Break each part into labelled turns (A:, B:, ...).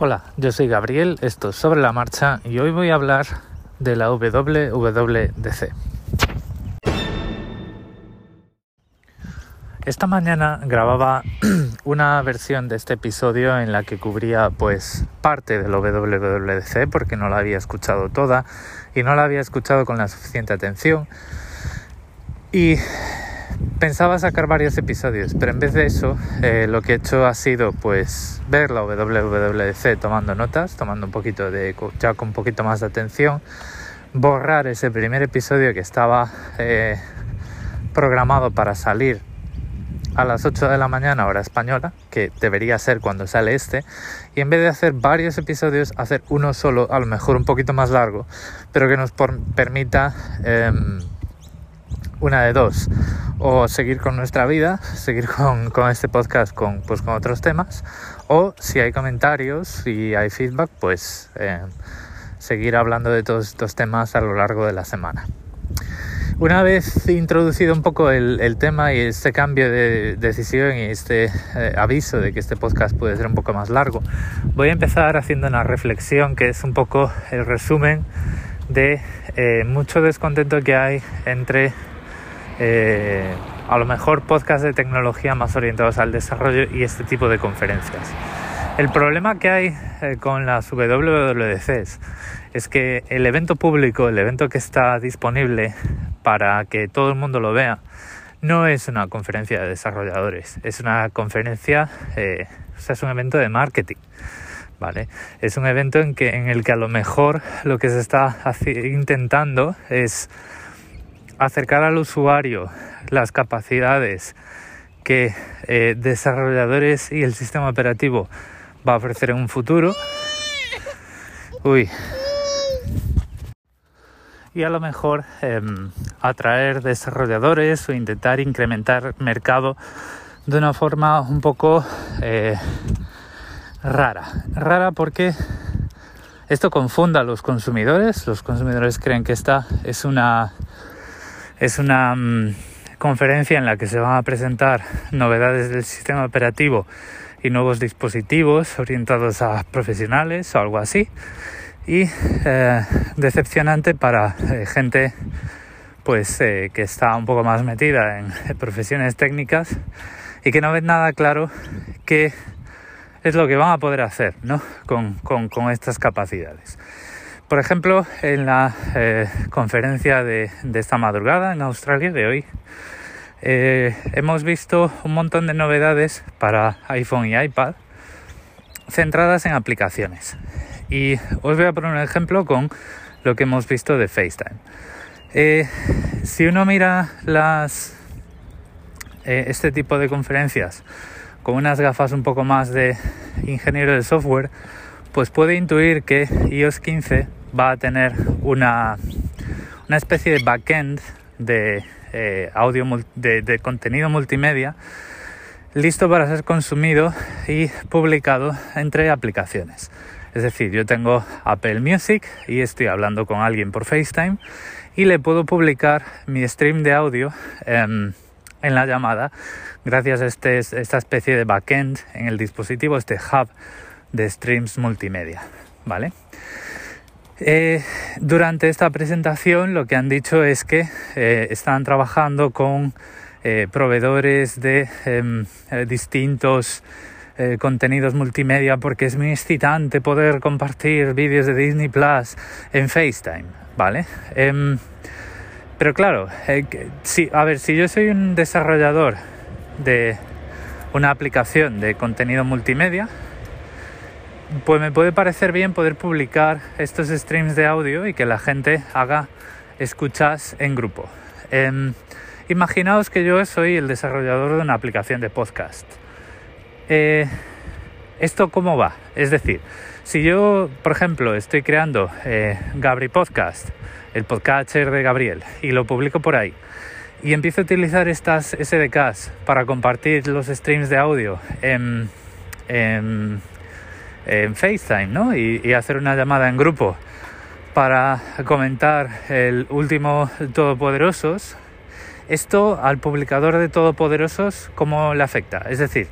A: Hola, yo soy Gabriel, esto es Sobre la Marcha y hoy voy a hablar de la WWDC. Esta mañana grababa una versión de este episodio en la que cubría pues parte del WWDC porque no la había escuchado toda y no la había escuchado con la suficiente atención y Pensaba sacar varios episodios, pero en vez de eso, eh, lo que he hecho ha sido pues ver la WWDC tomando notas, tomando un poquito de, ya con un poquito más de atención, borrar ese primer episodio que estaba eh, programado para salir a las 8 de la mañana hora española, que debería ser cuando sale este, y en vez de hacer varios episodios, hacer uno solo, a lo mejor un poquito más largo, pero que nos permita em, una de dos, o seguir con nuestra vida, seguir con, este podcast con, pues, con otros temas, o si hay comentarios y hay feedback, pues eh, seguir hablando de todos estos temas a lo largo de la semana. Una vez introducido un poco el, tema y este cambio de decisión y este eh, aviso de que este podcast puede ser un poco más largo, voy a empezar haciendo una reflexión que es un poco el resumen de eh, mucho descontento que hay entre eh, a lo mejor podcast de tecnología más orientados al desarrollo y este tipo de conferencias. El problema que hay eh, con las WWDCs es que el evento público, el evento que está disponible para que todo el mundo lo vea, no es una conferencia de desarrolladores, es una conferencia, eh, o sea, es un evento de marketing. ¿Vale? Es un evento en, que, en el que a lo mejor lo que se está intentando es acercar al usuario las capacidades que eh, desarrolladores y el sistema operativo va a ofrecer en un futuro. Uy. Y a lo mejor em, atraer desarrolladores o intentar incrementar mercado de una forma un poco eh, rara. Rara porque esto confunda a los consumidores. Los consumidores creen que esta es una es una mm, conferencia en la que se van a presentar novedades del sistema operativo y nuevos dispositivos orientados a profesionales o algo así. Y eh, decepcionante para eh, gente pues eh, que está un poco más metida en profesiones técnicas y que no ven nada claro qué es lo que van a poder hacer ¿no? con, con estas capacidades. Por ejemplo, en la eh, conferencia de, esta madrugada en Australia de hoy, eh, hemos visto un montón de novedades para iPhone y iPad centradas en aplicaciones. Y os voy a poner un ejemplo con lo que hemos visto de FaceTime. Eh, si uno mira este tipo de conferencias con unas gafas un poco más de ingeniero de software, pues puede intuir que iOS 15 va a tener una, una especie de backend de eh, audio de, contenido multimedia listo para ser consumido y publicado entre aplicaciones. Es decir, yo tengo Apple Music y estoy hablando con alguien por FaceTime y le puedo publicar mi stream de audio en la llamada gracias a este, esta especie de backend en el dispositivo, este hub de streams multimedia. ¿Vale? Eh, durante esta presentación lo que han dicho es que eh, están trabajando con eh, proveedores de em, distintos contenidos multimedia porque es muy excitante poder compartir vídeos de Disney Plus en FaceTime, ¿vale? Em, pero claro, si, a ver, si yo soy un desarrollador de una aplicación de contenido multimedia, pues me puede parecer bien poder publicar estos streams de audio y que la gente haga escuchas en grupo. Em, imaginaos que yo soy el desarrollador de una aplicación de podcast. Eh, ¿Esto cómo va? Es decir, si yo, por ejemplo, estoy creando eh, Gabri Podcast, el podcaster de Gabriel, y lo publico por ahí, y empiezo a utilizar estas SDKs para compartir los streams de audio en, en en FaceTime, ¿no? Y, hacer una llamada en grupo para comentar el último Todopoderosos, esto al publicador de Todopoderosos, ¿cómo le afecta? Es decir,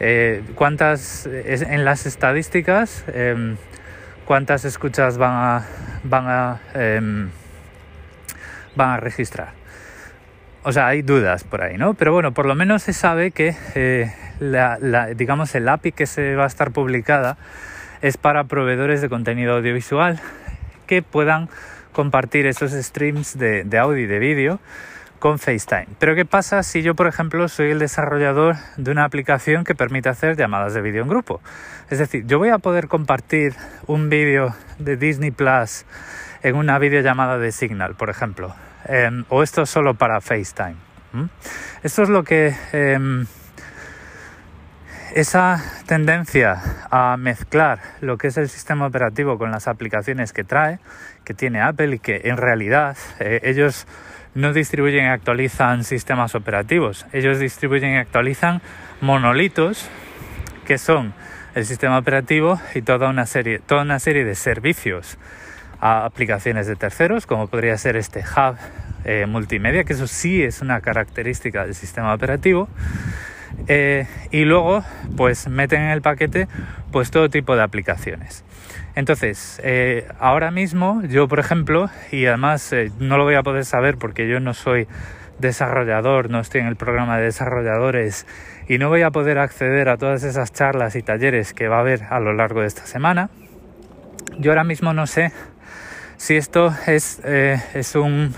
A: eh, cuántas en las estadísticas em, cuántas escuchas van a van a em, van a registrar o sea hay dudas por ahí no pero bueno por lo menos se sabe que eh, digamos el API que se va a estar publicada es para proveedores de contenido audiovisual que puedan compartir esos streams de, de audio y de vídeo con FaceTime. Pero ¿qué pasa si yo, por ejemplo, soy el desarrollador de una aplicación que permite hacer llamadas de vídeo en grupo? Es decir, yo voy a poder compartir un vídeo de Disney Plus en una videollamada de Signal, por ejemplo. Em, o esto solo para FaceTime. Esto es lo que... Em, esa tendencia a mezclar lo que es el sistema operativo con las aplicaciones que trae, que tiene Apple y que en realidad eh, ellos no distribuyen y actualizan sistemas operativos, ellos distribuyen y actualizan monolitos que son el sistema operativo y toda una serie, toda una serie de servicios a aplicaciones de terceros, como podría ser este hub eh, multimedia, que eso sí es una característica del sistema operativo. Eh, y luego, pues meten en el paquete pues todo tipo de aplicaciones. Entonces, eh, ahora mismo yo, por ejemplo, y además no lo voy a poder saber porque yo no soy desarrollador, no estoy en el programa de desarrolladores y no voy a poder acceder a todas esas charlas y talleres que va a haber a lo largo de esta semana. Yo ahora mismo no sé si esto es, eh, es un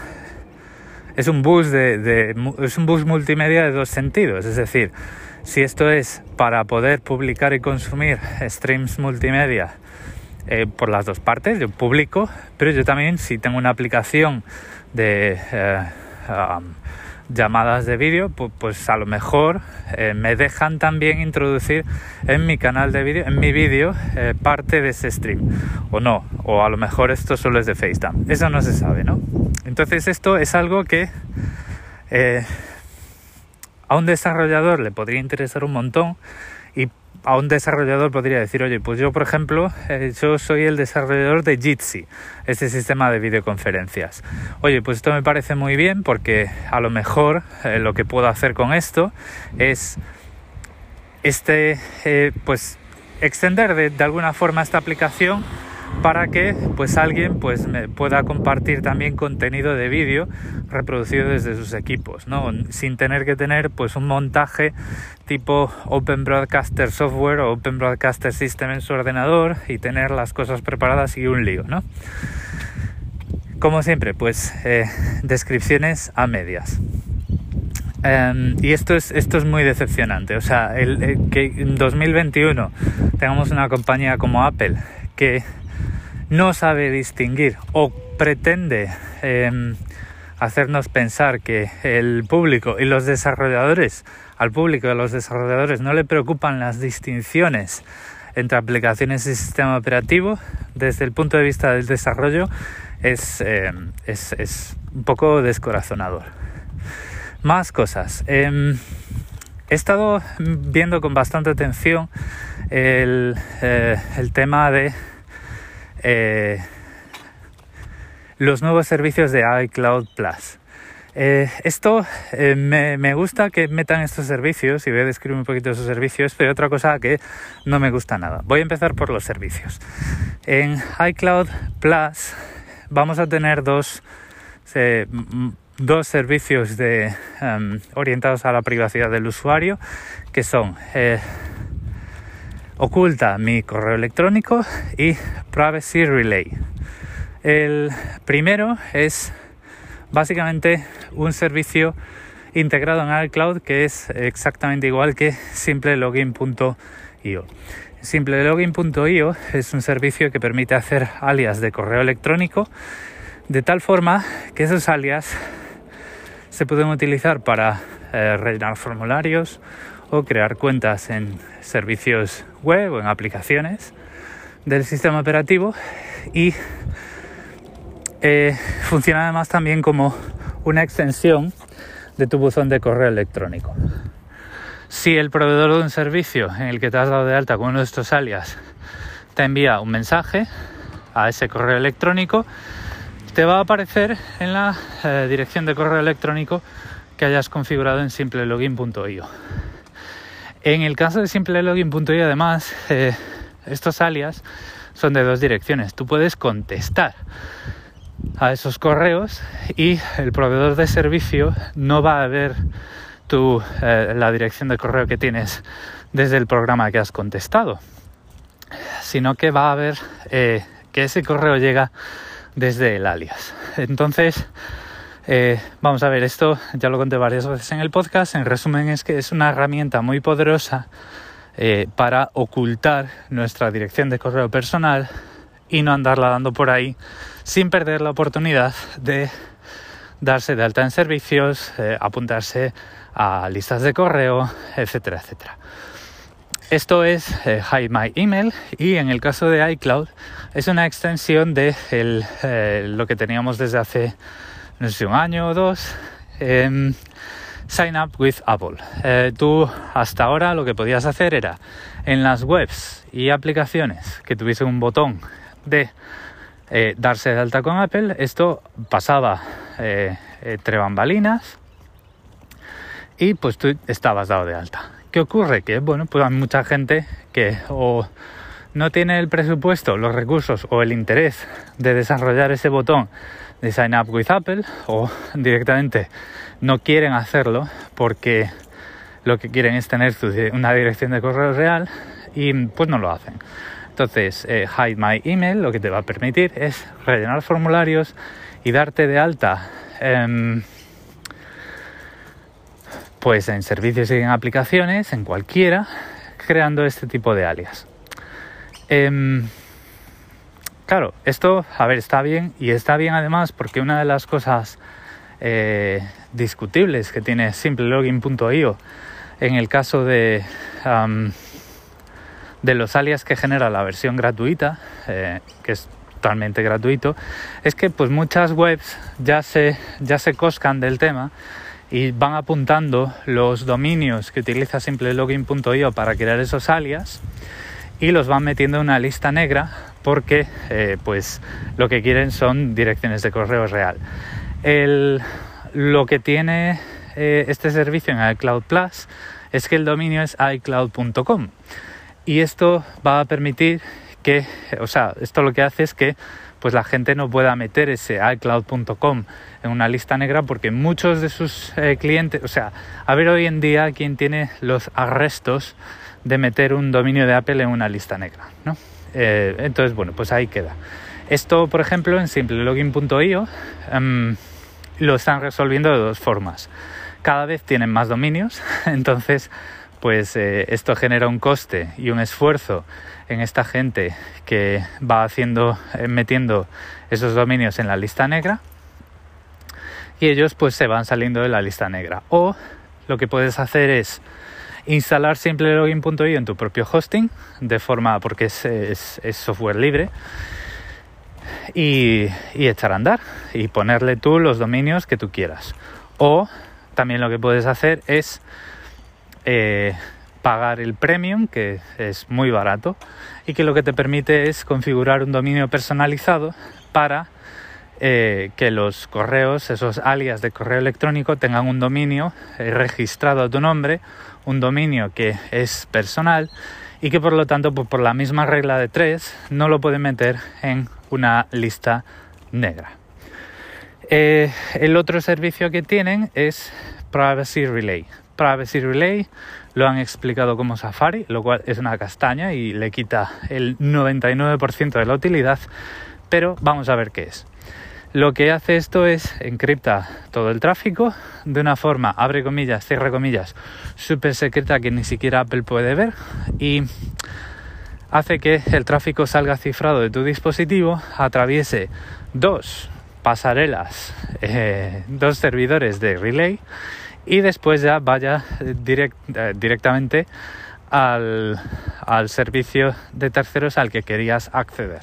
A: es un bus de, es un bus multimedia de dos sentidos, es decir, si esto es para poder publicar y consumir streams multimedia eh, por las dos partes, yo publico, pero yo también si tengo una aplicación de eh, llamadas de vídeo, pues, a lo mejor eh, me dejan también introducir en mi canal de vídeo, en mi vídeo, parte de ese stream, o no, o a lo mejor esto solo es de FaceTime, eso no se sabe, ¿no? Entonces esto es algo que a un desarrollador le podría interesar un montón y a un desarrollador podría decir, oye, pues yo por ejemplo, eh, yo soy el desarrollador de Jitsi, este sistema de videoconferencias. Oye, pues esto me parece muy bien porque a lo mejor eh, lo que puedo hacer con esto es este, eh, pues extender de alguna forma esta aplicación para que pues alguien pues pueda compartir también contenido de vídeo reproducido desde sus equipos, ¿no? Sin tener que tener pues un montaje tipo Open Broadcaster Software o Open Broadcaster System en su ordenador y tener las cosas preparadas y un lío, ¿no? Como siempre, pues eh, descripciones a medias. Em, y esto es, esto es muy decepcionante. O sea, el, que en 2021 tengamos una compañía como Apple que no sabe distinguir o pretende em, hacernos pensar que el público y los desarrolladores, al público y a los desarrolladores no le preocupan las distinciones entre aplicaciones y sistema operativo, desde el punto de vista del desarrollo, es, em, un poco descorazonador. Más cosas. Em, he estado viendo con bastante atención el eh, tema de eh, los nuevos servicios de iCloud Plus. Eh, esto eh, me, gusta que metan estos servicios y voy a describir un poquito esos servicios, pero otra cosa que no me gusta nada. Voy a empezar por los servicios. En iCloud Plus vamos a tener dos, dos servicios em, orientados a la privacidad del usuario, que son oculta mi correo electrónico y Privacy Relay. El primero es básicamente un servicio integrado en iCloud que es exactamente igual que simplelogin.io. Simplelogin.io es un servicio que permite hacer alias de correo electrónico de tal forma que esos alias se pueden utilizar para eh, rellenar formularios o crear cuentas en servicios web o en aplicaciones del sistema operativo y eh, funciona además también como una extensión de tu buzón de correo electrónico. Si el proveedor de un servicio en el que te has dado de alta con uno de estos alias te envía un mensaje a ese correo electrónico, te va a aparecer en la eh, dirección de correo electrónico que hayas configurado en simplelogin.io. En el caso de simplelogin.io además, eh, estos alias son de dos direcciones. Tú puedes contestar a esos correos y el proveedor de servicio no va a ver tu, eh, la dirección de correo que tienes desde el programa que has contestado, sino que va a ver eh, que ese correo llega desde el alias. Entonces, eh, vamos a ver, esto ya lo conté varias veces en el podcast. En resumen, es que es una herramienta muy poderosa para ocultar nuestra dirección de correo personal y no andarla dando por ahí sin perder la oportunidad de darse de alta en servicios, apuntarse a listas de correo, etcétera, etcétera. Esto es eh, Hide My Email y en el caso de iCloud es una extensión de eh, lo que teníamos desde hace no sé, un año o dos. Em, sign up with Apple. Eh, tú hasta ahora lo que podías hacer era en las webs y aplicaciones que tuviese un botón de darse de alta con Apple, esto pasaba entre bambalinas y pues tú estabas dado de alta. ¿Qué ocurre? Que bueno, pues hay mucha gente que o no tiene el presupuesto, los recursos o el interés de desarrollar ese botón de Sign Up with Apple o directamente no quieren hacerlo porque lo que quieren es tener una dirección de correo real y pues no lo hacen. Entonces, eh, Hide My Email lo que te va a permitir es rellenar formularios y darte de alta. Eh, pues en servicios y en aplicaciones, en cualquiera, creando este tipo de alias. Em, claro, esto, a ver, está bien y está bien además porque una de las cosas eh, discutibles que tiene simplelogin.io en el caso de, de los alias que genera la versión gratuita, eh, que es totalmente gratuito, es que pues muchas webs ya se, ya se coscan del tema y van apuntando los dominios que utiliza simplelogin.io para crear esos alias y los van metiendo en una lista negra porque eh, pues lo que quieren son direcciones de correo real. lo que tiene eh, este servicio en iCloud Plus es que el dominio es iCloud.com y esto va a permitir que, o sea, esto lo que hace es que pues la gente no pueda meter ese iCloud.com en una lista negra porque muchos de sus eh, clientes, o sea, a ver hoy en día quién tiene los arrestos de meter un dominio de Apple en una lista negra, ¿no? Eh, entonces, bueno, pues ahí queda. Esto, por ejemplo, en simplelogin.io em, lo están resolviendo de dos formas. Cada vez tienen más dominios, entonces, pues eh, esto genera un coste y un esfuerzo en esta gente que va haciendo, eh, metiendo esos dominios en la lista negra y ellos pues se van saliendo de la lista negra. O lo que puedes hacer es instalar simplelogin.io en tu propio hosting de forma porque es, software libre y, echar a andar y ponerle tú los dominios que tú quieras. O también lo que puedes hacer es eh, pagar el premium, que es muy barato, y que lo que te permite es configurar un dominio personalizado para eh, que los correos, esos alias de correo electrónico, tengan un dominio eh, registrado a tu nombre, un dominio que es personal y que por lo tanto, pues, por la misma regla de tres, no lo pueden meter en una lista negra. Eh, el otro servicio que tienen es Privacy Relay. Privacy Relay lo han explicado como Safari, lo cual es una castaña y le quita el 99% de la utilidad, pero vamos a ver qué es. Lo que hace esto es encripta todo el tráfico de una forma, abre comillas, cierra comillas, súper secreta que ni siquiera Apple puede ver y hace que el tráfico salga cifrado de tu dispositivo, atraviese dos pasarelas, eh, dos servidores de relay y después ya vaya eh, directamente al, servicio de terceros al que querías acceder.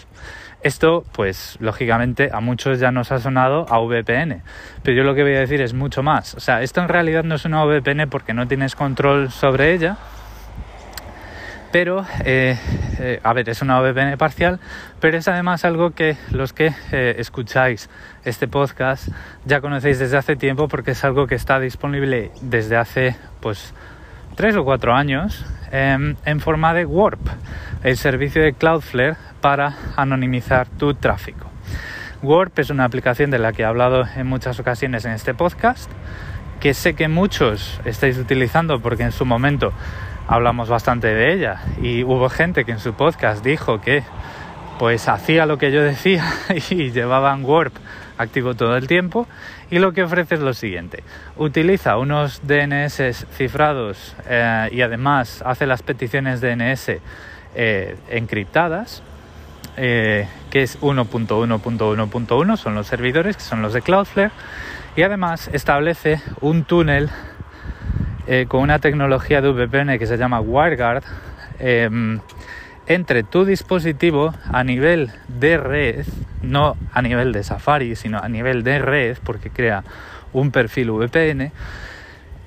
A: Esto, pues, lógicamente a muchos ya nos ha sonado a VPN, pero yo lo que voy a decir es mucho más. O sea, esto en realidad no es una VPN porque no tienes control sobre ella, pero eh, eh, a ver, es una VPN parcial, pero es además algo que los que eh, escucháis este podcast ya conocéis desde hace tiempo porque es algo que está disponible desde hace pues tres o cuatro años em, en forma de Warp, el servicio de Cloudflare para anonimizar tu tráfico. Warp es una aplicación de la que he hablado en muchas ocasiones en este podcast, que sé que muchos estáis utilizando porque en su momento hablamos bastante de ella y hubo gente que en su podcast dijo que pues hacía lo que yo decía y llevaban Warp activo todo el tiempo y lo que ofrece es lo siguiente. Utiliza unos DNS cifrados eh, y además hace las peticiones DNS eh, encriptadas eh, que es 1.1.1.1 son los servidores que son los de Cloudflare y además establece un túnel con una tecnología de VPN que se llama WireGuard entre tu dispositivo a nivel de red, no a nivel de Safari, sino a nivel de red, porque crea un perfil VPN,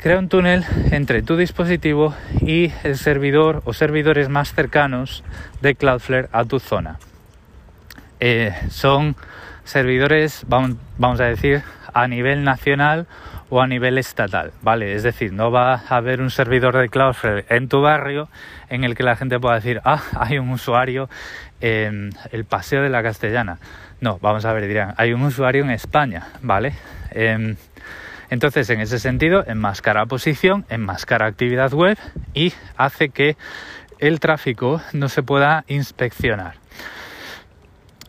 A: crea un túnel entre tu dispositivo y el servidor o servidores más cercanos de Cloudflare a tu zona. Eh, son servidores, vamos a decir, a nivel nacional o a nivel estatal, ¿vale? Es decir, no va a haber un servidor de Cloudflare en tu barrio en el que la gente pueda decir, ah, hay un usuario en el Paseo de la Castellana. No, vamos a ver, dirán, hay un usuario en España, ¿vale? Em, entonces, en ese sentido, enmascara posición, enmascara actividad web y hace que el tráfico no se pueda inspeccionar.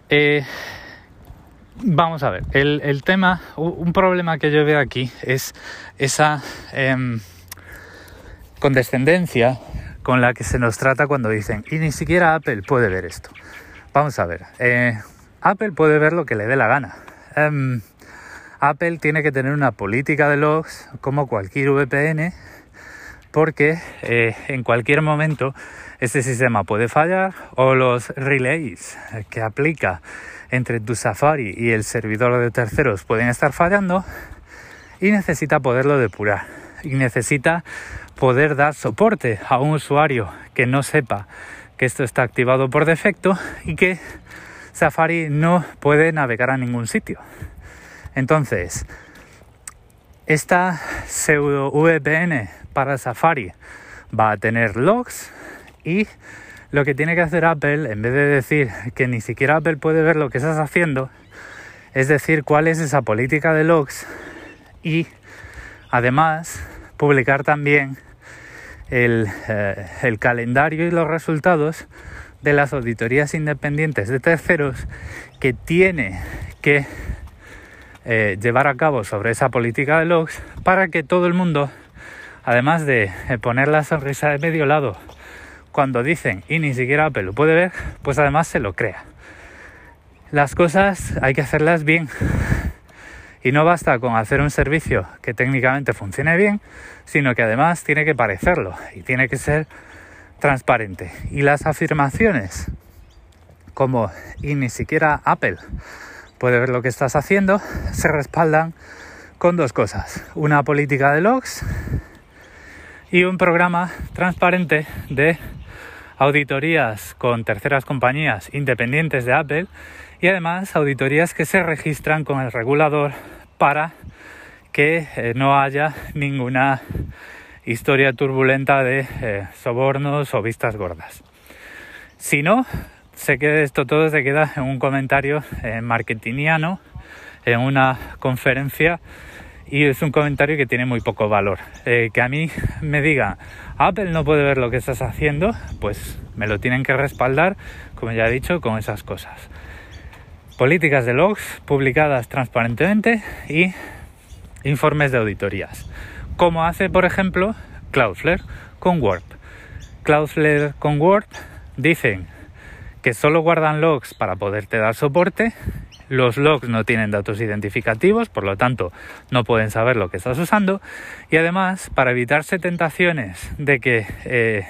A: Eh, Vamos a ver, el, tema, un problema que yo veo aquí es esa em, condescendencia con la que se nos trata cuando dicen, y ni siquiera Apple puede ver esto. Vamos a ver, eh, Apple puede ver lo que le dé la gana. Em, Apple tiene que tener una política de logs como cualquier VPN porque eh, en cualquier momento este sistema puede fallar o los relays que aplica entre tu Safari y el servidor de terceros pueden estar fallando y necesita poderlo depurar y necesita poder dar soporte a un usuario que no sepa que esto está activado por defecto y que Safari no puede navegar a ningún sitio. Entonces, esta pseudo VPN para Safari va a tener logs y lo que tiene que hacer Apple, en vez de decir que ni siquiera Apple puede ver lo que estás haciendo, es decir cuál es esa política de logs y además publicar también el, eh, calendario y los resultados de las auditorías independientes de terceros que tiene que eh, llevar a cabo sobre esa política de logs para que todo el mundo, además de eh, poner la sonrisa de medio lado cuando dicen y ni siquiera Apple lo puede ver, pues además se lo crea. Las cosas hay que hacerlas bien. Y no basta con hacer un servicio que técnicamente funcione bien, sino que además tiene que parecerlo y tiene que ser transparente. Y las afirmaciones como y ni siquiera Apple puede ver lo que estás haciendo, se respaldan con dos cosas. Una política de logs y un programa transparente de auditorías con terceras compañías independientes de Apple y además auditorías que se registran con el regulador para que eh, no haya ninguna historia turbulenta de eh, sobornos o vistas gordas. Si no, se queda esto todo se queda en un comentario eh, marketingiano en una conferencia y es un comentario que tiene muy poco valor. Eh, que a mí me diga, Apple no puede ver lo que estás haciendo, pues me lo tienen que respaldar, como ya he dicho, con esas cosas. Políticas de logs publicadas transparentemente y informes de auditorías. Como hace, por ejemplo, Cloudflare con Warp. Cloudflare con Warp dicen que solo guardan logs para poderte dar soporte los logs no tienen datos identificativos, por lo tanto no pueden saber lo que estás usando. Y además, para evitarse tentaciones de que eh,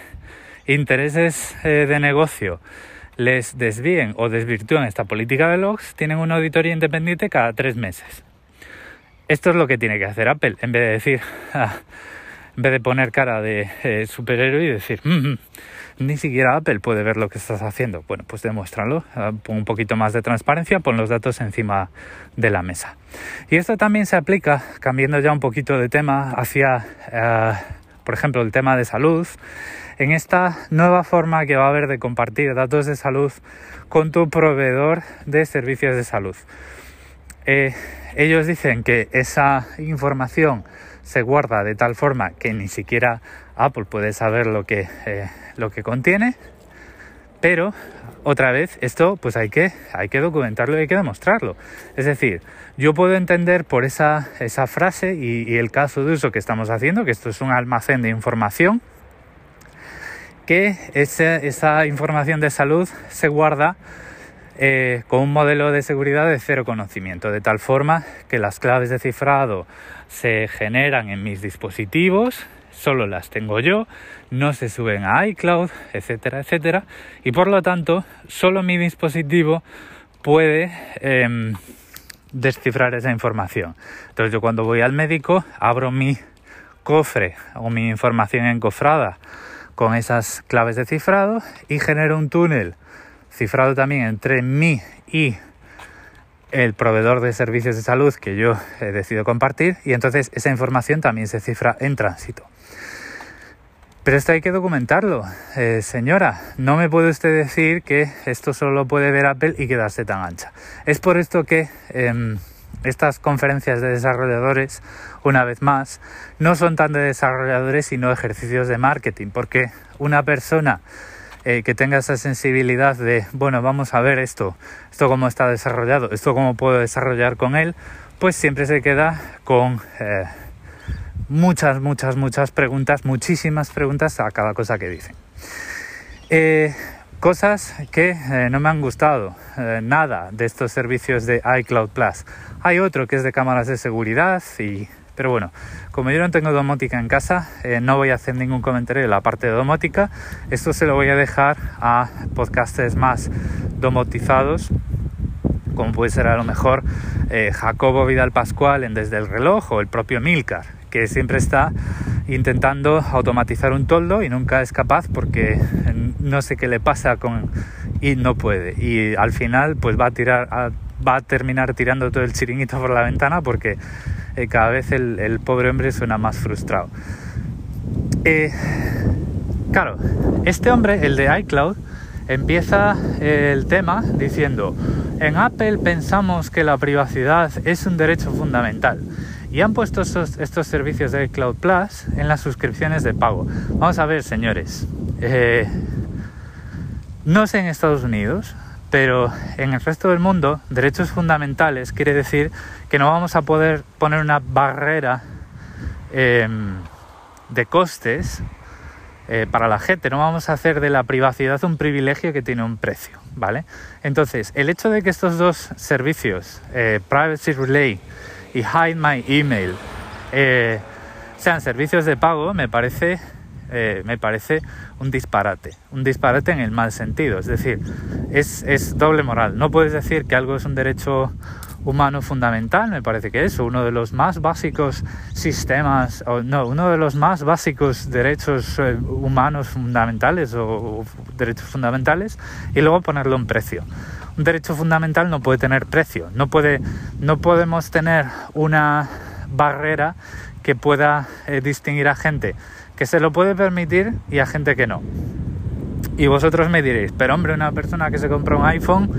A: intereses eh, de negocio les desvíen o desvirtúen esta política de logs, tienen una auditoría independiente cada tres meses. Esto es lo que tiene que hacer Apple, en vez de decir, en vez de poner cara de eh, superhéroe y decir, mm, mm, ni siquiera Apple puede ver lo que estás haciendo. Bueno, pues demuéstralo, ah, pon un poquito más de transparencia, pon los datos encima de la mesa. Y esto también se aplica, cambiando ya un poquito de tema, hacia ah, por ejemplo, el tema de salud, en esta nueva forma que va a haber de compartir datos de salud con tu proveedor de servicios de salud. Eh, ellos dicen que esa información se guarda de tal forma que ni siquiera Apple puede saber lo que, eh, lo que contiene, pero otra vez esto pues hay que, hay que documentarlo y hay que demostrarlo. Es decir, yo puedo entender por esa, esa frase y, el caso de uso que estamos haciendo, que esto es un almacén de información, que esa información de salud se guarda eh, con un modelo de seguridad de cero conocimiento, de tal forma que las claves de cifrado se generan en mis dispositivos, solo las tengo yo, no se suben a iCloud, etcétera, etcétera, y por lo tanto solo mi dispositivo puede em, descifrar esa información. Entonces yo cuando voy al médico abro mi cofre o mi información encofrada con esas claves de cifrado y genero un túnel cifrado también entre mí y el proveedor de servicios de salud que yo he decidido compartir y entonces esa información también se cifra en tránsito. Pero esto hay que documentarlo. Eh, señora, no me puede usted decir que esto solo puede ver Apple y quedarse tan ancha. Es por esto que em, estas conferencias de desarrolladores, una vez más, no son tan de desarrolladores sino ejercicios de marketing, porque una persona eh, que tenga esa sensibilidad de, bueno, vamos a ver esto, esto cómo está desarrollado, esto cómo puedo desarrollar con él, pues siempre se queda con eh, muchas, muchas, muchas preguntas, muchísimas preguntas a cada cosa que dicen. Eh, cosas que no me han gustado, nada de estos servicios de iCloud Plus. Hay otro que es de cámaras de seguridad y pero bueno, como yo no tengo domótica en casa, eh, no voy a hacer ningún comentario de la parte de domótica. Esto se lo voy a dejar a podcasters más domotizados, como puede ser a lo mejor eh, Jacobo Vidal Pascual en Desde el Reloj o el propio Milcar, que siempre está intentando automatizar un toldo y nunca es capaz porque no sé qué le pasa con y no puede y al final pues va a tirar va a terminar tirando todo el chiringuito por la ventana porque eh, cada vez el, pobre hombre suena más frustrado. Eh, claro, este hombre, el de iCloud, empieza el tema diciendo, en Apple pensamos que la privacidad es un derecho fundamental y han puesto estos, servicios de iCloud Plus en las suscripciones de pago. Vamos a ver, señores, eh, no sé en Estados Unidos, pero en el resto del mundo, derechos fundamentales quiere decir que no vamos a poder poner una barrera em, de costes eh, para la gente, no vamos a hacer de la privacidad un privilegio que tiene un precio, ¿vale? Entonces, el hecho de que estos dos servicios, eh, Privacy Relay y Hide My Email, eh, sean servicios de pago, me parece eh, me parece un disparate, un disparate en el mal sentido, es decir, es, doble moral. No puedes decir que algo es un derecho humano fundamental, me parece que es uno de los más básicos sistemas, o no, uno de los más básicos derechos eh, humanos fundamentales o, derechos fundamentales, y luego ponerlo en precio. Un derecho fundamental no puede tener precio, no, puede, no podemos tener una barrera que pueda eh, distinguir a gente que se lo puede permitir y a gente que no. Y vosotros me diréis, pero hombre, una persona que se compra un iPhone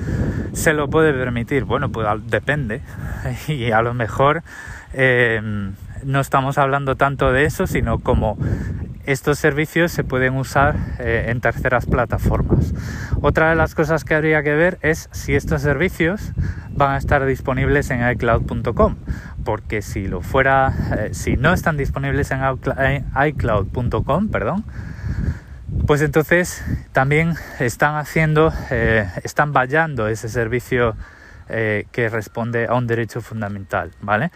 A: se lo puede permitir. Bueno, pues depende. Y a lo mejor em, no estamos hablando tanto de eso, sino como estos servicios se pueden usar eh, en terceras plataformas. Otra de las cosas que habría que ver es si estos servicios van a estar disponibles en iCloud.com porque si lo fuera, eh, si no están disponibles en iCloud.com, perdón, pues entonces también están haciendo, eh, están vallando ese servicio que responde a un derecho fundamental, ¿vale?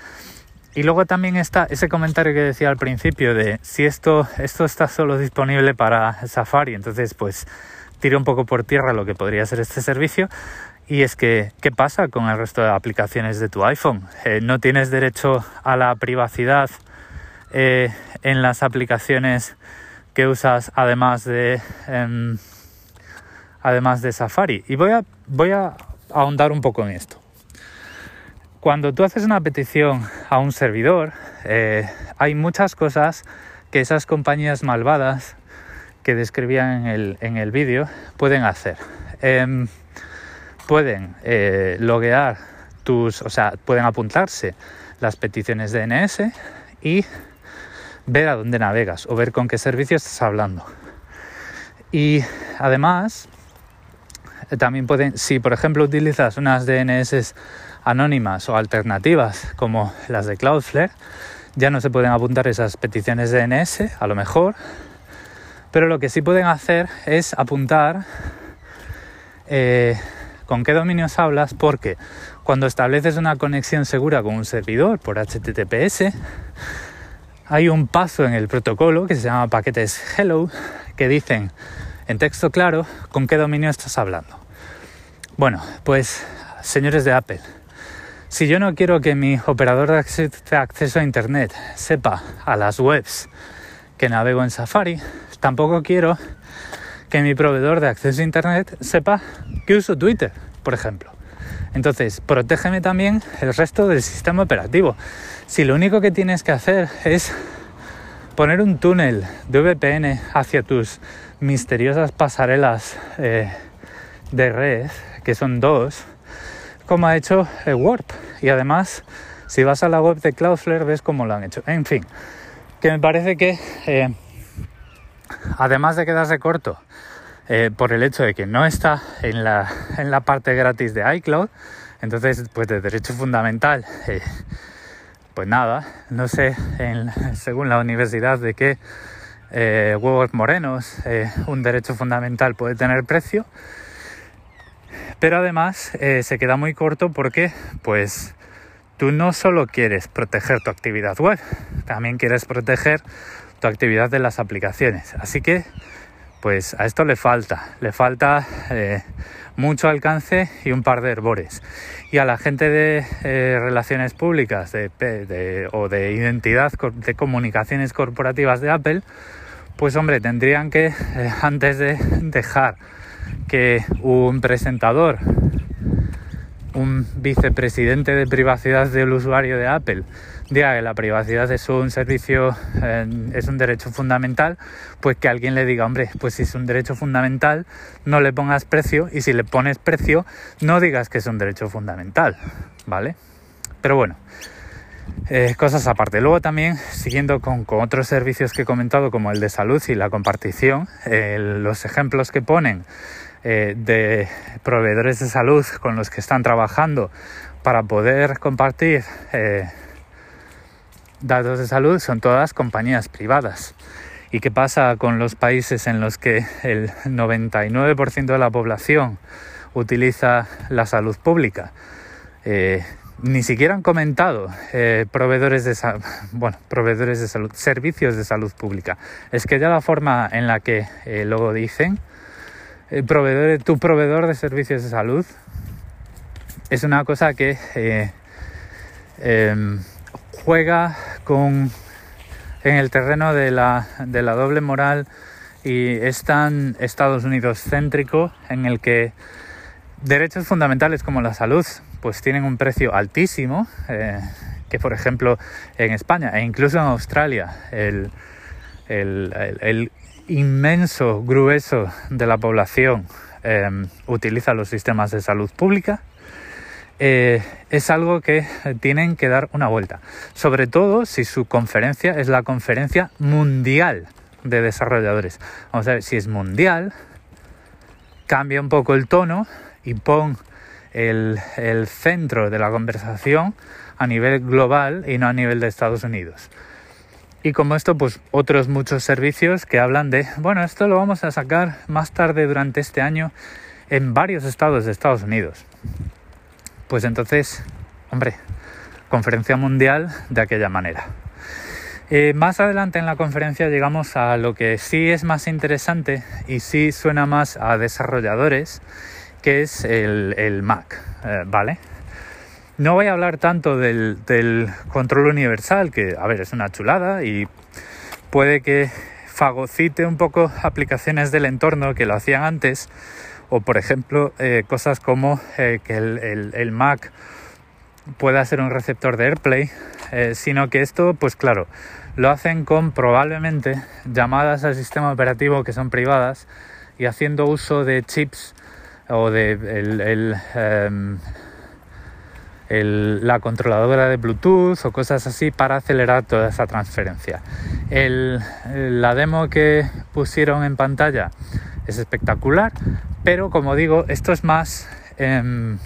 A: Y luego también está ese comentario que decía al principio de si esto, esto está solo disponible para Safari, entonces pues tira un poco por tierra lo que podría ser este servicio. Y es que, ¿qué pasa con el resto de aplicaciones de tu iPhone? Eh, no tienes derecho a la privacidad eh, en las aplicaciones que usas además de, em, además de Safari. Y voy a, voy a ahondar un poco en esto. Cuando tú haces una petición a un servidor, eh, hay muchas cosas que esas compañías malvadas que describían en el, en el vídeo pueden hacer. Em, pueden eh, loguear tus, o sea, pueden apuntarse las peticiones DNS y ver a dónde navegas o ver con qué servicio estás hablando. Y además, también pueden, si por ejemplo utilizas unas DNS anónimas o alternativas como las de Cloudflare, ya no se pueden apuntar esas peticiones de DNS, a lo mejor, pero lo que sí pueden hacer es apuntar eh, con qué dominios hablas, porque cuando estableces una conexión segura con un servidor por HTTPS, hay un paso en el protocolo que se llama paquetes hello que dicen en texto claro con qué dominio estás hablando. Bueno, pues señores de Apple, si yo no quiero que mi operador de acceso a Internet sepa a las webs que navego en Safari, tampoco quiero que mi proveedor de acceso a Internet sepa que uso Twitter, por ejemplo. Entonces, protégeme también el resto del sistema operativo. Si lo único que tienes que hacer es poner un túnel de VPN hacia tus misteriosas pasarelas eh, de red, que son dos, como ha hecho el Warp. Y además, si vas a la web de Cloudflare, ves cómo lo han hecho. En fin, que me parece que, eh, además de quedarse corto eh, por el hecho de que no está en la, en la parte gratis de iCloud, entonces, pues de derecho fundamental, eh, pues nada, no sé, según la universidad de qué huevos morenos, un derecho fundamental puede tener precio, pero además eh, se queda muy corto porque pues tú no solo quieres proteger tu actividad web, también quieres proteger tu actividad de las aplicaciones. Así que pues a esto le falta, le falta eh, mucho alcance y un par de herbores. Y a la gente de eh, relaciones públicas o de identidad de comunicaciones corporativas de Apple, pues hombre, tendrían que, antes de dejar que un presentador, un vicepresidente de privacidad del usuario de Apple, diga que la privacidad es un servicio, es un derecho fundamental, pues que alguien le diga, hombre, pues si es un derecho fundamental, no le pongas precio y si le pones precio, no digas que es un derecho fundamental, ¿vale? Pero bueno, eh, cosas aparte. Luego también, siguiendo con, otros servicios que he comentado, como el de salud y la compartición, eh, los ejemplos que ponen eh, de proveedores de salud con los que están trabajando para poder compartir eh, datos de salud son todas compañías privadas. ¿Y qué pasa con los países en los que el 99% de la población utiliza la salud pública? Eh, ni siquiera han comentado proveedores de bueno proveedores de salud servicios de salud pública. Es que ya la forma en la que luego dicen el proveedor, tu proveedor de servicios de salud es una cosa que eh, em, juega con en el terreno de la, de la doble moral y es tan Estados Unidos céntrico en el que derechos fundamentales como la salud pues tienen un precio altísimo eh, que por ejemplo en España e incluso en Australia el, inmenso grueso de la población em, utiliza los sistemas de salud pública, eh, es algo que tienen que dar una vuelta. Sobre todo si su conferencia es la conferencia mundial de desarrolladores. Vamos a ver, si es mundial, cambia un poco el tono y pon el, centro de la conversación a nivel global y no a nivel de Estados Unidos. Y como esto, pues otros muchos servicios que hablan de, bueno, esto lo vamos a sacar más tarde durante este año en varios estados de Estados Unidos. Pues entonces, hombre, conferencia mundial de aquella manera. Eh, más adelante en la conferencia llegamos a lo que sí es más interesante y sí suena más a desarrolladores, que es el, Mac, eh, ¿vale? No voy a hablar tanto del, control universal, que a ver, es una chulada y puede que fagocite un poco aplicaciones del entorno que lo hacían antes, o por ejemplo eh, cosas como eh, que el, Mac pueda ser un receptor de AirPlay, sino que esto, pues claro, lo hacen con probablemente llamadas al sistema operativo que son privadas y haciendo uso de chips o de em, la controladora de Bluetooth o cosas así para acelerar toda esa transferencia. la demo que pusieron en pantalla es espectacular, pero como digo, esto es más em,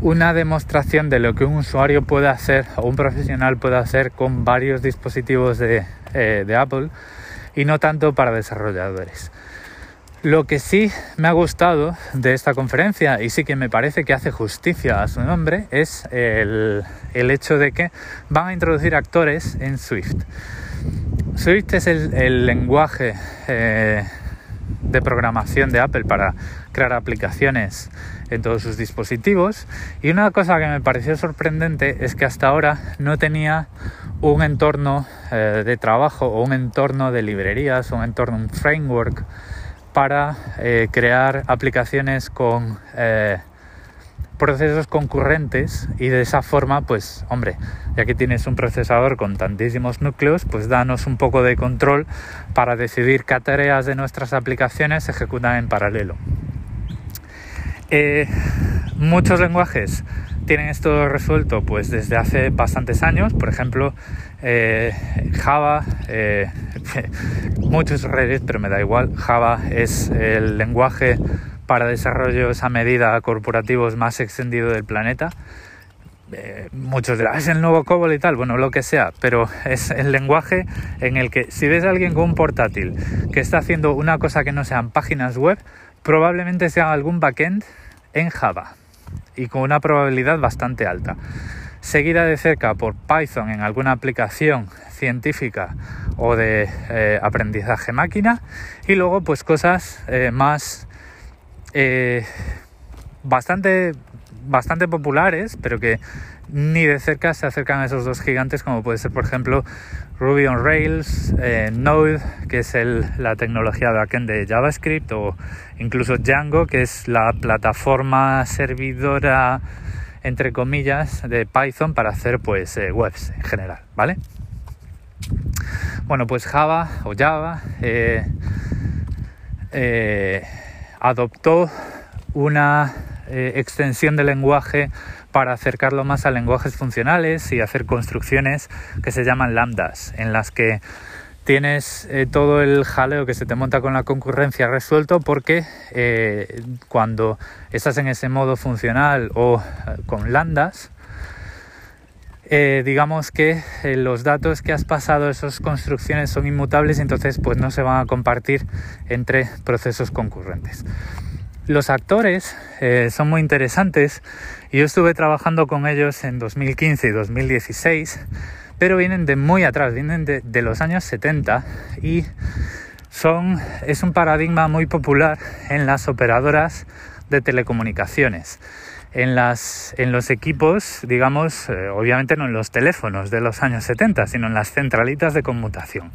A: una demostración de lo que un usuario puede hacer o un profesional puede hacer con varios dispositivos de, eh, de Apple y no tanto para desarrolladores. Lo que sí me ha gustado de esta conferencia y sí que me parece que hace justicia a su nombre es el, hecho de que van a introducir actores en Swift. Swift es el, lenguaje eh, de programación de Apple para crear aplicaciones en todos sus dispositivos y una cosa que me pareció sorprendente es que hasta ahora no tenía un entorno eh, de trabajo o un entorno de librerías un entorno, un framework para eh, crear aplicaciones con eh, procesos concurrentes y de esa forma, pues hombre, ya que tienes un procesador con tantísimos núcleos, pues danos un poco de control para decidir qué tareas de nuestras aplicaciones se ejecutan en paralelo. Eh, muchos lenguajes tienen esto resuelto pues desde hace bastantes años, por ejemplo Java, muchos Reddit, pero me da igual, Java es el lenguaje para desarrollos a medida corporativos más extendido del planeta. Eh, muchos dirán, es el nuevo COBOL y tal, bueno, lo que sea, pero es el lenguaje en el que si ves a alguien con un portátil que está haciendo una cosa que no sean páginas web, probablemente sea algún backend en Java y con una probabilidad bastante alta. Seguida de cerca por Python en alguna aplicación científica o de eh, aprendizaje máquina y luego pues cosas eh, más eh, bastante bastante populares pero que ni de cerca se acercan a esos dos gigantes como puede ser por ejemplo Ruby on Rails, Node que es la tecnología backend de JavaScript o incluso Django que es la plataforma servidora entre comillas de Python para hacer pues webs en general vale bueno, pues Java o Java eh, eh, adoptó una eh, extensión del lenguaje para acercarlo más a lenguajes funcionales y hacer construcciones que se llaman lambdas, en las que tienes todo el jaleo que se te monta con la concurrencia resuelto porque cuando estás en ese modo funcional o con lambdas, eh, digamos que eh, los datos que has pasado, esas construcciones son inmutables y entonces pues no se van a compartir entre procesos concurrentes. Los actores eh, son muy interesantes yo estuve trabajando con ellos en 2015 y 2016, pero vienen de muy atrás, vienen de, de los años 70 y son, es un paradigma muy popular en las operadoras de telecomunicaciones en, las, en los equipos, digamos, eh, obviamente no en los teléfonos de los años 70, sino en las centralitas de conmutación.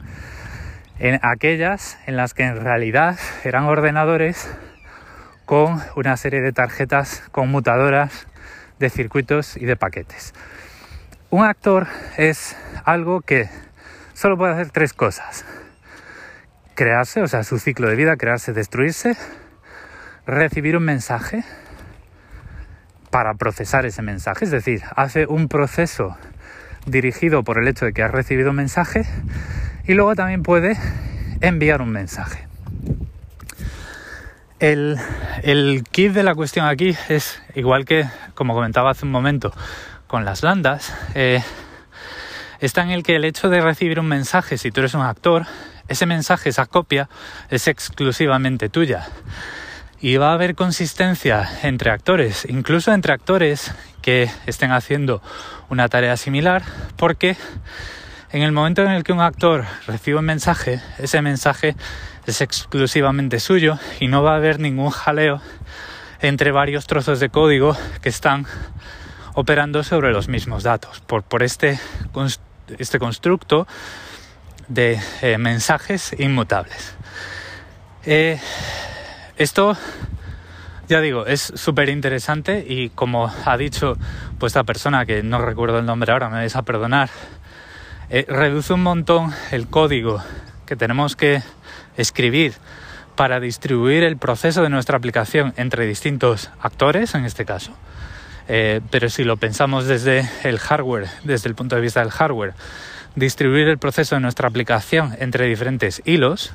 A: En aquellas en las que en realidad eran ordenadores con una serie de tarjetas conmutadoras de circuitos y de paquetes. Un actor es algo que solo puede hacer tres cosas. Crearse, o sea, su ciclo de vida, crearse, destruirse, recibir un mensaje, para procesar ese mensaje. Es decir, hace un proceso dirigido por el hecho de que has recibido un mensaje y luego también puede enviar un mensaje. El, kit de la cuestión aquí es igual que, como comentaba hace un momento, las landas, eh, está en el que el hecho de recibir un mensaje, si tú eres un actor, ese mensaje, esa copia, es exclusivamente tuya. Y va a haber consistencia entre actores, incluso entre actores que estén haciendo una tarea similar, porque en el momento en el que un actor recibe un mensaje, ese mensaje es exclusivamente suyo y no va a haber ningún jaleo entre varios trozos de código que están operando sobre los mismos datos, por, por este, este constructo de eh, mensajes inmutables. Eh, esto, ya digo, es súper interesante y como ha dicho pues esta persona, que no recuerdo el nombre ahora, me vais a perdonar, eh, reduce un montón el código que tenemos que escribir para distribuir el proceso de nuestra aplicación entre distintos actores, en este caso. Eh, pero si lo pensamos desde el hardware, desde el punto de vista del hardware, distribuir el proceso de nuestra aplicación entre diferentes hilos,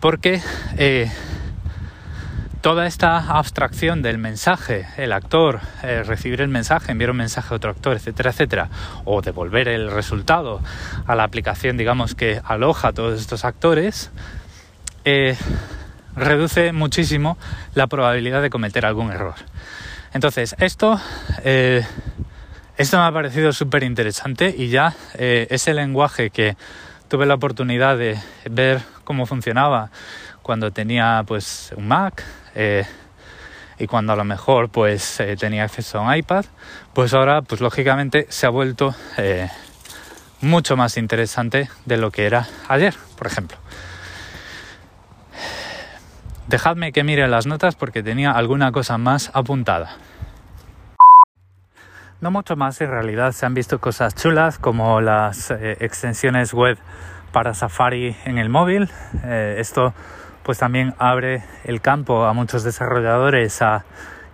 A: porque eh, toda esta abstracción del mensaje, el actor, eh, recibir el mensaje, enviar un mensaje a otro actor, etcétera, etcétera, o devolver el resultado a la aplicación, digamos, que aloja a todos estos actores, reduce muchísimo la probabilidad de cometer algún error. Entonces, esto, esto me ha parecido súper interesante y ya ese lenguaje que tuve la oportunidad de ver cómo funcionaba cuando tenía pues un Mac eh, y cuando a lo mejor pues eh, tenía acceso a un iPad, pues ahora pues lógicamente se ha vuelto eh, mucho más interesante de lo que era ayer, por ejemplo. Dejadme que mire las notas porque tenía alguna cosa más apuntada. No mucho más en realidad, se han visto cosas chulas como las extensiones web para Safari en el móvil. Eh, esto pues también abre el campo a muchos desarrolladores a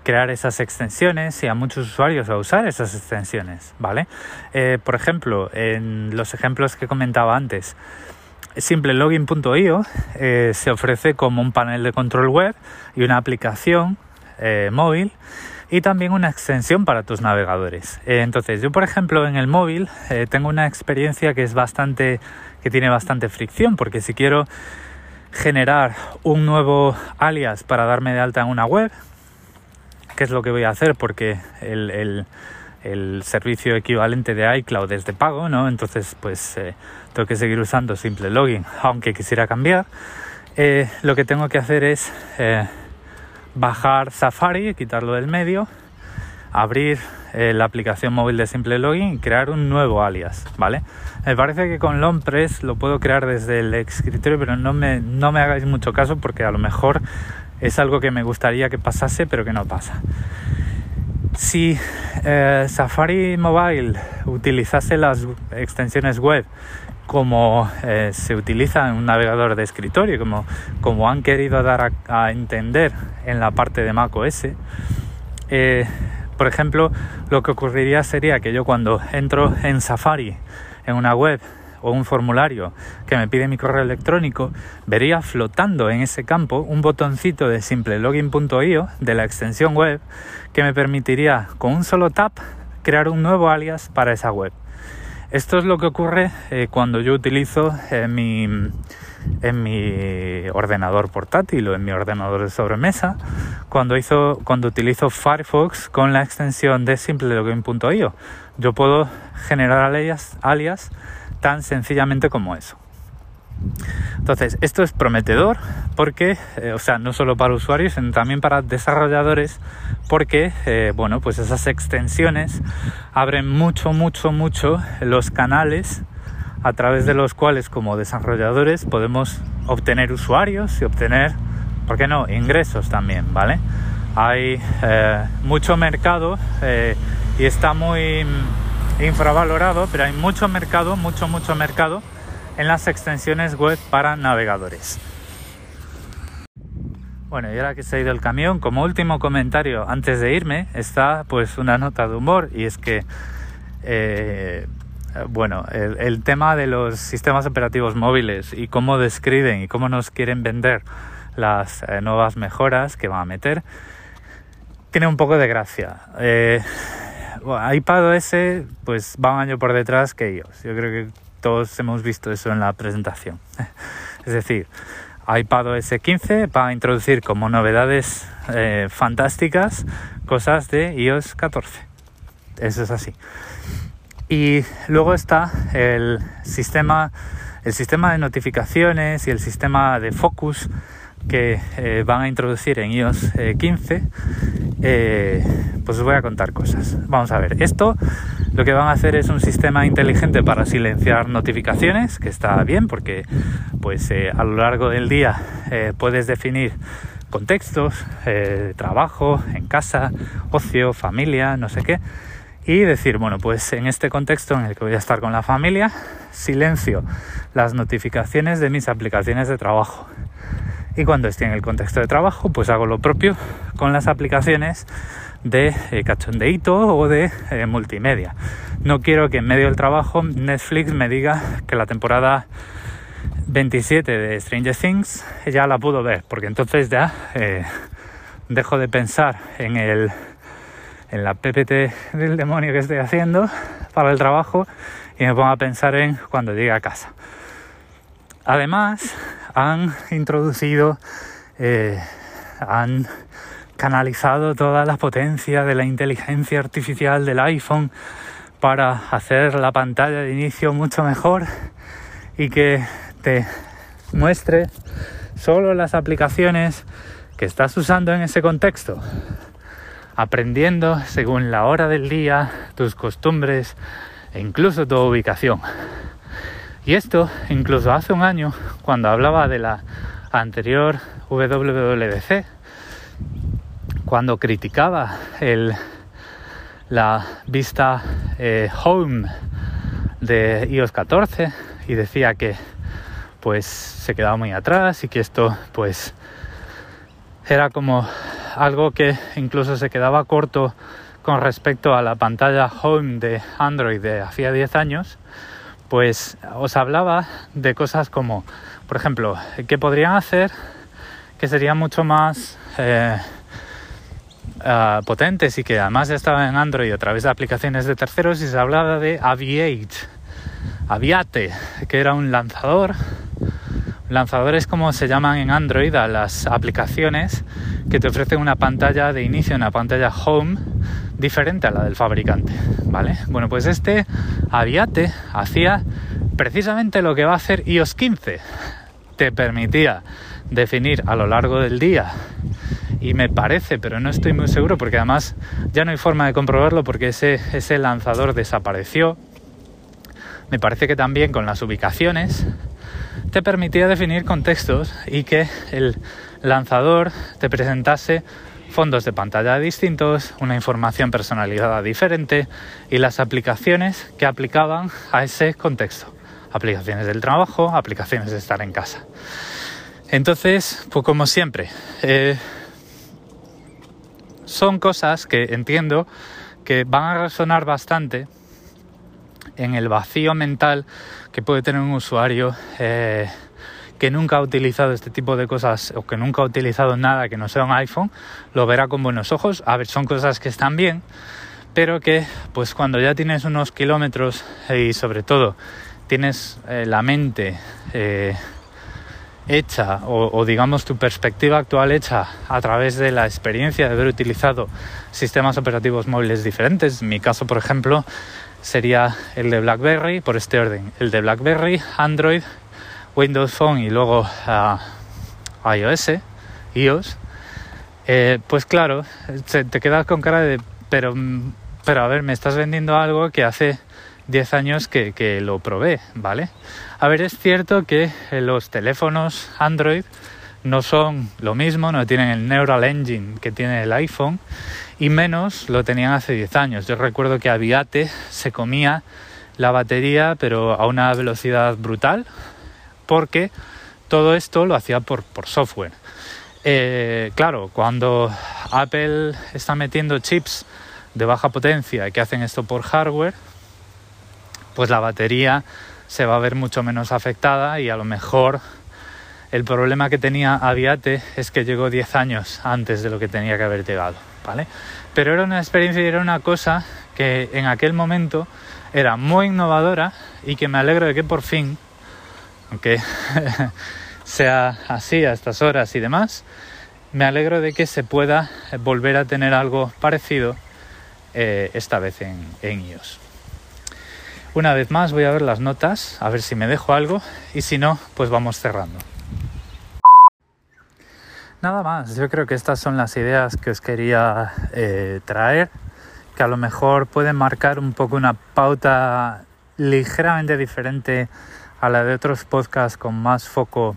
A: crear esas extensiones y a muchos usuarios a usar esas extensiones, ¿vale? Eh, por ejemplo, en los ejemplos que comentaba antes, simplelogin.io eh, se ofrece como un panel de control web y una aplicación móvil y también una extensión para tus navegadores. entonces, yo por ejemplo en el móvil tengo una experiencia que es bastante que tiene bastante fricción, porque si quiero generar un nuevo alias para darme de alta en una web, ¿qué es lo que voy a hacer? Porque el, servicio equivalente de iCloud es de pago, ¿no? Entonces, pues eh, tengo que seguir usando simple login, aunque quisiera cambiar. Eh, lo que tengo que hacer es eh, bajar Safari, quitarlo del medio, abrir la aplicación móvil de simple login y crear un nuevo alias, ¿vale? Me parece que con Longpress lo puedo crear desde el escritorio, pero no me, no me hagáis mucho caso porque a lo mejor es algo que me gustaría que pasase, pero que no pasa. Si eh, Safari Mobile utilizase las extensiones web como eh, se utiliza en un navegador de escritorio, como, como han querido dar a, entender en la parte de macOS, eh, por ejemplo, lo que ocurriría sería que yo cuando entro en Safari en una web o un formulario que me pide mi correo electrónico, vería flotando en ese campo un botoncito de simplelogin.io de la extensión web que me permitiría con un solo tap crear un nuevo alias para esa web. Esto es lo que ocurre eh, cuando yo utilizo eh, mi, en mi ordenador portátil o en mi ordenador de sobremesa cuando, hizo, cuando utilizo Firefox con la extensión de simplelogin.io. Yo puedo generar alias, alias tan sencillamente como eso. Entonces, esto es prometedor porque, eh, o sea, no solo para usuarios, sino también para desarrolladores, porque, eh, bueno, pues esas extensiones abren mucho, mucho, mucho los canales a través de los cuales como desarrolladores podemos obtener usuarios y obtener, ¿por qué no?, ingresos también, ¿vale? Hay eh, mucho mercado eh, y está muy infravalorado, pero hay mucho mercado, mucho, mucho mercado en las extensiones web para navegadores. Bueno, y ahora que se ha ido el camión, como último comentario antes de irme, está pues una nota de humor y es que eh, bueno, el, tema de los sistemas operativos móviles y cómo describen y cómo nos quieren vender las eh, nuevas mejoras que van a meter, tiene un poco de gracia. Eh, iPadOS pues va un año por detrás que ellos. Yo creo que todos hemos visto eso en la presentación. es decir, iPadOS 15 va a introducir como novedades eh, fantásticas cosas de iOS 14. Eso es así. Y luego está el sistema, el sistema de notificaciones y el sistema de focus que eh, van a introducir en iOS 15. Eh, eh, pues os voy a contar cosas. Vamos a ver, esto lo que van a hacer es un sistema inteligente para silenciar notificaciones, que está bien porque pues a lo largo del día puedes definir contextos, trabajo, en casa, ocio, familia, no sé qué y decir, bueno, pues en este contexto en el que voy a estar con la familia, silencio las notificaciones de mis aplicaciones de trabajo. Y cuando esté en el contexto de trabajo, pues hago lo propio con las aplicaciones de eh, cachondeito o de eh, multimedia. No quiero que en medio del trabajo Netflix me diga que la temporada 27 de Stranger Things ya la pudo ver, porque entonces ya eh, dejo de pensar en el en la PPT del demonio que estoy haciendo para el trabajo y me pongo a pensar en cuando llegue a casa. Además, han introducido, eh, han canalizado toda la potencia de la inteligencia artificial del iPhone para hacer la pantalla de inicio mucho mejor y que te muestre solo las aplicaciones que estás usando en ese contexto aprendiendo según la hora del día, tus costumbres e incluso tu ubicación. Y esto incluso hace un año, cuando hablaba de la anterior WWDC, cuando criticaba la vista eh, home de iOS 14 y decía que pues se quedaba muy atrás y que esto pues era como algo que incluso se quedaba corto con respecto a la pantalla home de Android de hacía 10 años, pues os hablaba de cosas como, por ejemplo, que podrían hacer que serían mucho más eh, ah, potentes y que además estaban en Android a través de aplicaciones de terceros y se hablaba de Aviate, Aviate, que era un lanzador lanzadores como se llaman en Android a las aplicaciones que te ofrecen una pantalla de inicio, una pantalla home diferente a la del fabricante, ¿vale? Bueno, pues este Aviate hacía precisamente lo que va a hacer iOS 15. Te permitía definir a lo largo del día y me parece, pero no estoy muy seguro porque además ya no hay forma de comprobarlo porque ese, ese lanzador desapareció. Me parece que también con las ubicaciones te permitía definir contextos y que el lanzador te presentase fondos de pantalla distintos, una información personalizada diferente y las aplicaciones que aplicaban a ese contexto. Aplicaciones del trabajo, aplicaciones de estar en casa. Entonces, pues como siempre, eh, son cosas que entiendo que van a resonar bastante en el vacío mental que puede tener un usuario eh, que nunca ha utilizado este tipo de cosas o que nunca ha utilizado nada que no sea un iPhone, lo verá con buenos ojos. A ver, son cosas que están bien, pero que pues cuando ya tienes unos kilómetros y sobre todo tienes eh, la mente eh, hecha o, o, digamos tu perspectiva actual hecha a través de la experiencia de haber utilizado sistemas operativos móviles diferentes. En mi caso, por ejemplo, sería el de BlackBerry por este orden, el de BlackBerry, Android, Windows Phone y luego iOS, iOS, eh, pues claro, te quedas con cara de, pero, pero a ver, me estás vendiendo algo que hace 10 años que, que lo probé, ¿vale? A ver, es cierto que los teléfonos Android no son lo mismo, no tienen el Neural Engine que tiene el iPhone y menos lo tenían hace 10 años. Yo recuerdo que Aviate se comía la batería pero a una velocidad brutal porque todo esto lo hacía por, por software. Eh, claro, cuando Apple está metiendo chips de baja potencia que hacen esto por hardware, pues la batería se va a ver mucho menos afectada y a lo mejor el problema que tenía Aviate es que llegó 10 años antes de lo que tenía que haber llegado. Pero era una experiencia y era una cosa que en aquel momento era muy innovadora y que me alegro de que por fin, aunque sea así a estas horas y demás, me alegro de que se pueda volver a tener algo parecido eh, esta vez en iOS. Una vez más voy a ver las notas, a ver si me dejo algo y si no, pues vamos cerrando. Nada más, yo creo que estas son las ideas que os quería eh, traer, que a lo mejor pueden marcar un poco una pauta ligeramente diferente a la de otros podcasts con más foco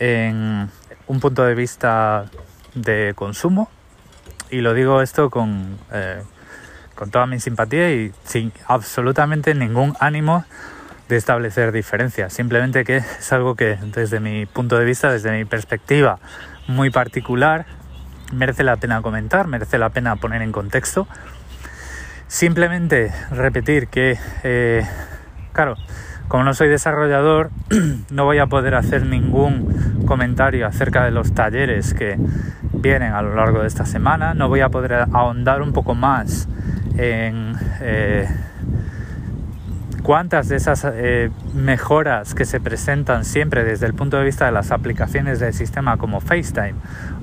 A: en un punto de vista de consumo. Y lo digo esto con, eh, con toda mi simpatía y sin absolutamente ningún ánimo de establecer diferencias. Simplemente que es algo que desde mi punto de vista, desde mi perspectiva muy particular, merece la pena comentar, merece la pena poner en contexto. Simplemente repetir que, eh, claro, como no soy desarrollador, no voy a poder hacer ningún comentario acerca de los talleres que vienen a lo largo de esta semana. No voy a poder ahondar un poco más en eh, cuántas de esas eh, mejoras que se presentan siempre desde el punto de vista de las aplicaciones del sistema como FaceTime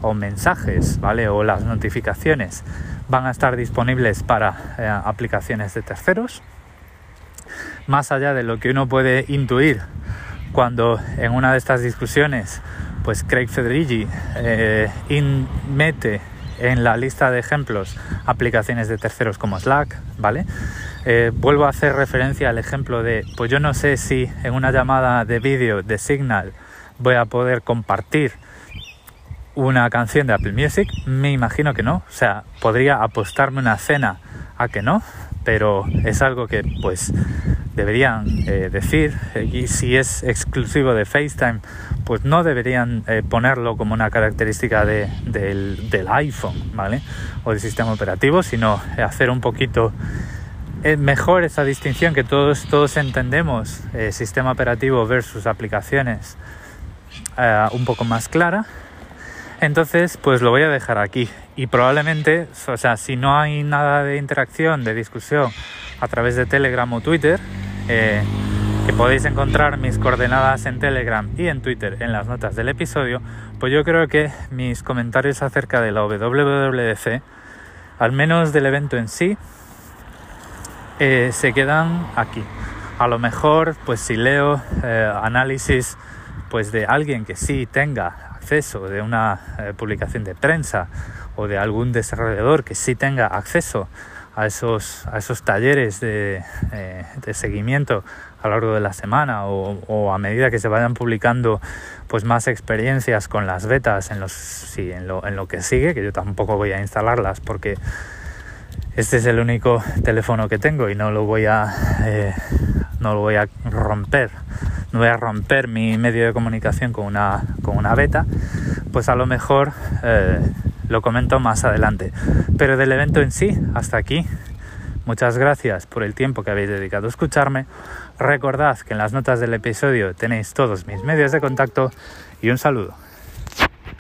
A: o mensajes, ¿vale? O las notificaciones van a estar disponibles para eh, aplicaciones de terceros más allá de lo que uno puede intuir cuando en una de estas discusiones pues Craig Federici eh, mete en la lista de ejemplos aplicaciones de terceros como Slack, ¿vale? Eh, vuelvo a hacer referencia al ejemplo de, pues yo no sé si en una llamada de vídeo de Signal voy a poder compartir una canción de Apple Music, me imagino que no, o sea, podría apostarme una cena a que no, pero es algo que pues deberían eh, decir. Y si es exclusivo de FaceTime pues no deberían eh, ponerlo como una característica de, del, del, iPhone ¿vale? o del sistema operativo sino hacer un poquito mejor esa distinción que todos, todos entendemos sistema operativo versus aplicaciones un poco más clara. Entonces pues lo voy a dejar aquí. Y probablemente o sea si no hay nada de interacción de discusión a través de Telegram o Twitter eh, que podéis encontrar mis coordenadas en Telegram y en Twitter en las notas del episodio, pues yo creo que mis comentarios acerca de la WWDC, al menos del evento en sí, eh, se quedan aquí. A lo mejor, pues si leo eh, análisis pues de alguien que sí tenga acceso de una publicación de prensa o de algún desarrollador que sí tenga acceso a esos, a esos talleres de, eh, seguimiento a lo largo de la semana o, a medida que se vayan publicando pues más experiencias con las betas en lo que sigue, que yo tampoco voy a instalarlas porque este es el único teléfono que tengo y no lo voy a eh, no lo voy a romper no voy a romper mi medio de comunicación con una con una beta pues a lo mejor eh, lo comento más adelante. Pero del evento en sí, hasta aquí. Muchas gracias por el tiempo que habéis dedicado a escucharme. Recordad que en las notas del episodio tenéis todos mis medios de contacto y un saludo.